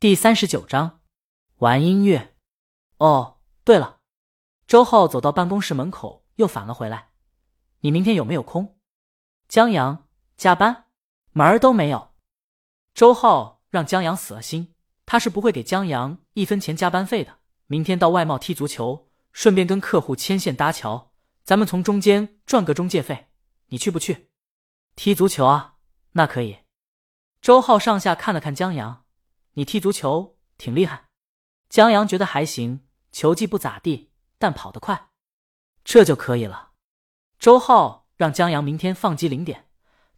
第三十九章，玩音乐。哦，对了，周浩走到办公室门口，又返了回来。你明天有没有空？江阳加班，门儿都没有。周浩让江阳死了心，他是不会给江阳一分钱加班费的。明天到外贸踢足球，顺便跟客户牵线搭桥，咱们从中间赚个中介费。你去不去？踢足球啊？那可以。周浩上下看了看江阳。你踢足球挺厉害，江阳觉得还行，球技不咋地，但跑得快，这就可以了。周浩让江阳明天放机零点，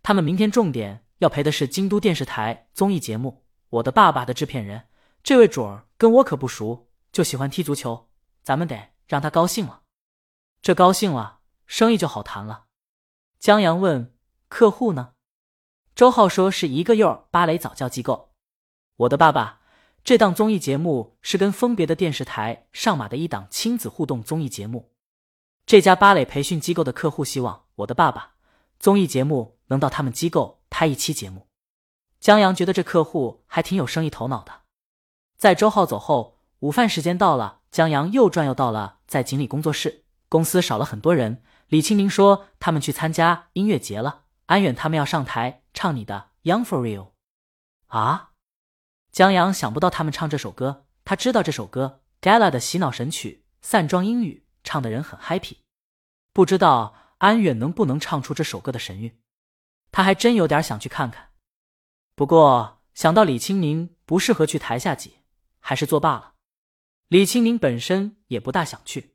他们明天重点要陪的是京都电视台综艺节目《我的爸爸》的制片人，这位主儿跟我可不熟，就喜欢踢足球，咱们得让他高兴了。这高兴了，生意就好谈了。江阳问客户呢？周浩说是一个幼儿芭蕾早教机构。我的爸爸，这档综艺节目是跟分别的电视台上马的一档亲子互动综艺节目。这家芭蕾培训机构的客户希望我的爸爸综艺节目能到他们机构拍一期节目。江阳觉得这客户还挺有生意头脑的。在周浩走后，午饭时间到了，江阳又转悠到了在锦鲤工作室。公司少了很多人，李清明说他们去参加音乐节了。安远他们要上台唱你的《Young for Real》啊。江阳想不到他们唱这首歌，他知道这首歌 Gala 的洗脑神曲《散装英语》，唱的人很 happy。不知道安远能不能唱出这首歌的神韵，他还真有点想去看看。不过想到李青宁不适合去台下挤，还是作罢了。李青宁本身也不大想去，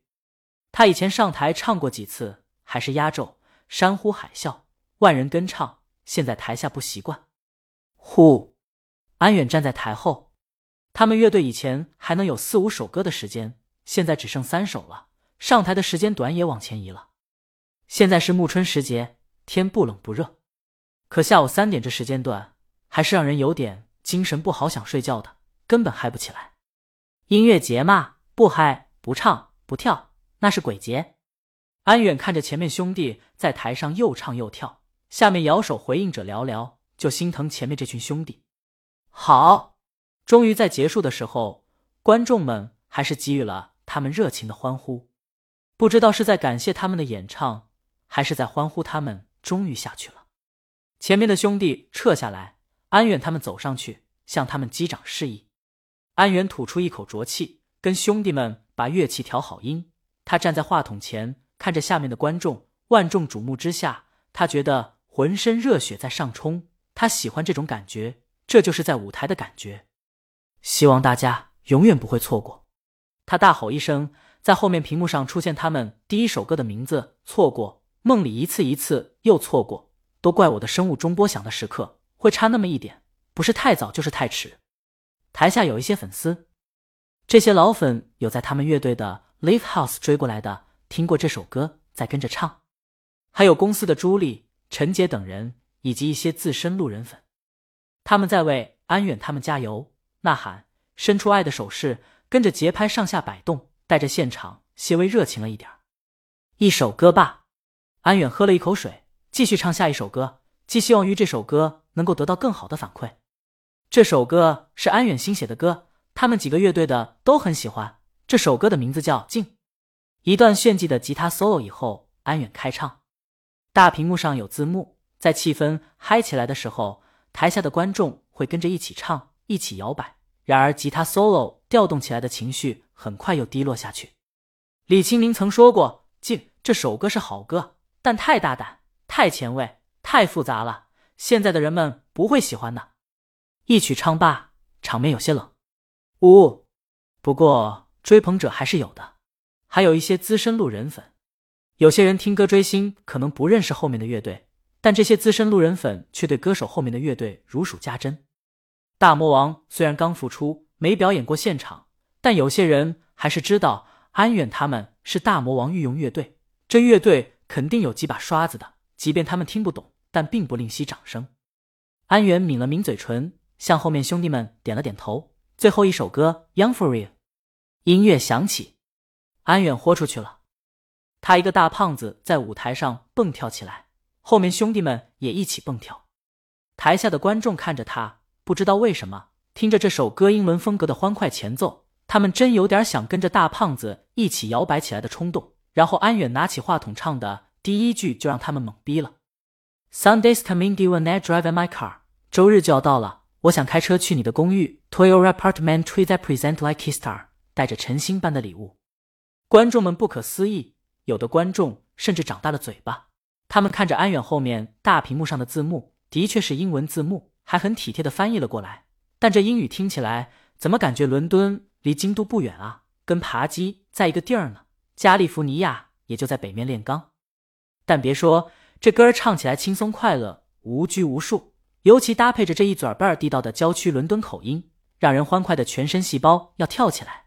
他以前上台唱过几次，还是压轴，山呼海啸，万人跟唱，现在台下不习惯。呼。安远站在台后，他们乐队以前还能有四五首歌的时间，现在只剩三首了。上台的时间短也往前移了。现在是暮春时节，天不冷不热，可下午三点这时间段还是让人有点精神不好，想睡觉的，根本嗨不起来。音乐节嘛，不嗨不唱不跳，那是鬼节。安远看着前面兄弟在台上又唱又跳，下面摇手回应者寥寥，就心疼前面这群兄弟。好，终于在结束的时候，观众们还是给予了他们热情的欢呼。不知道是在感谢他们的演唱，还是在欢呼他们终于下去了。前面的兄弟撤下来，安远他们走上去向他们击掌示意。安远吐出一口浊气，跟兄弟们把乐器调好音。他站在话筒前，看着下面的观众，万众瞩目之下，他觉得浑身热血在上冲。他喜欢这种感觉。这就是在舞台的感觉，希望大家永远不会错过。他大吼一声，在后面屏幕上出现他们第一首歌的名字。错过梦里一次一次又错过，都怪我的生物钟波响的时刻会差那么一点，不是太早就是太迟。台下有一些粉丝，这些老粉有在他们乐队的 Live House 追过来的，听过这首歌在跟着唱，还有公司的朱莉、陈杰等人，以及一些自身路人粉。他们在为安远他们加油呐喊，伸出爱的手势，跟着节拍上下摆动，带着现场些微热情了一点一首歌罢，安远喝了一口水，继续唱下一首歌，寄希望于这首歌能够得到更好的反馈。这首歌是安远新写的歌，他们几个乐队的都很喜欢。这首歌的名字叫《静》。一段炫技的吉他 solo 以后，安远开唱，大屏幕上有字幕，在气氛嗨起来的时候。台下的观众会跟着一起唱，一起摇摆。然而，吉他 solo 调动起来的情绪很快又低落下去。李清明曾说过：“静这首歌是好歌，但太大胆、太前卫、太复杂了，现在的人们不会喜欢的。”一曲唱罢，场面有些冷。呜，不过追捧者还是有的，还有一些资深路人粉。有些人听歌追星，可能不认识后面的乐队。但这些资深路人粉却对歌手后面的乐队如数家珍。大魔王虽然刚复出，没表演过现场，但有些人还是知道安远他们是大魔王御用乐队。这乐队肯定有几把刷子的，即便他们听不懂，但并不吝惜掌声。安远抿了抿嘴唇，向后面兄弟们点了点头。最后一首歌《Young for Real》，音乐响起，安远豁出去了。他一个大胖子在舞台上蹦跳起来。后面兄弟们也一起蹦跳，台下的观众看着他，不知道为什么听着这首歌英伦风格的欢快前奏，他们真有点想跟着大胖子一起摇摆起来的冲动。然后安远拿起话筒唱的第一句就让他们懵逼了。Sunday's coming, do you wanna drive in my car？周日就要到了，我想开车去你的公寓。Toyota apartment tree that present like a star，带着晨星般的礼物。观众们不可思议，有的观众甚至长大了嘴巴。他们看着安远后面大屏幕上的字幕，的确是英文字幕，还很体贴的翻译了过来。但这英语听起来怎么感觉伦敦离京都不远啊？跟扒鸡在一个地儿呢。加利福尼亚也就在北面炼钢，但别说这歌儿唱起来轻松快乐，无拘无束，尤其搭配着这一嘴儿儿地道的郊区伦敦口音，让人欢快的全身细胞要跳起来。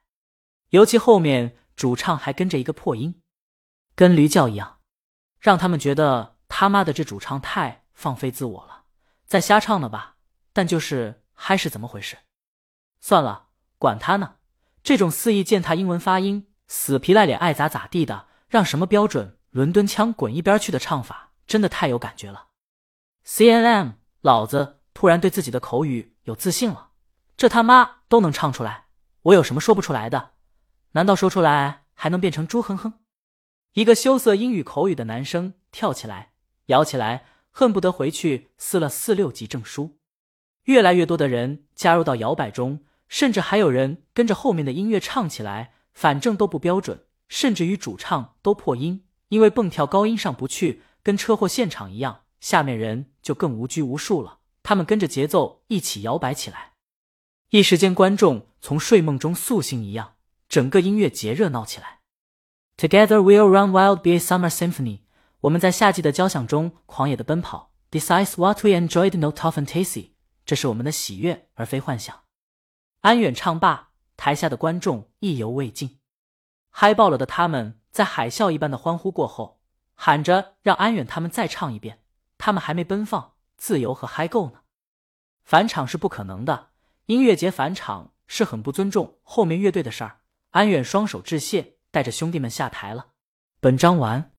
尤其后面主唱还跟着一个破音，跟驴叫一样，让他们觉得他妈的这主唱太放飞自我了，在瞎唱呢吧？但就是嗨是怎么回事？算了，管他呢，这种肆意践踏英文发音。死皮赖脸爱咋咋地的，让什么标准伦敦腔滚一边去的唱法，真的太有感觉了。C N M，老子突然对自己的口语有自信了，这他妈都能唱出来，我有什么说不出来的？难道说出来还能变成猪哼哼？一个羞涩英语口语的男生跳起来，摇起来，恨不得回去撕了四六级证书。越来越多的人加入到摇摆中，甚至还有人跟着后面的音乐唱起来。反正都不标准，甚至于主唱都破音，因为蹦跳高音上不去，跟车祸现场一样。下面人就更无拘无束了，他们跟着节奏一起摇摆起来。一时间，观众从睡梦中苏醒一样，整个音乐节热闹起来。Together we'll run wild, be a summer symphony。我们在夏季的交响中狂野的奔跑。Decides what we enjoyed, no tough and tasty。这是我们的喜悦，而非幻想。安远唱罢。台下的观众意犹未尽，嗨爆了的他们在海啸一般的欢呼过后，喊着让安远他们再唱一遍。他们还没奔放、自由和嗨够呢，返场是不可能的。音乐节返场是很不尊重后面乐队的事儿。安远双手致谢，带着兄弟们下台了。本章完。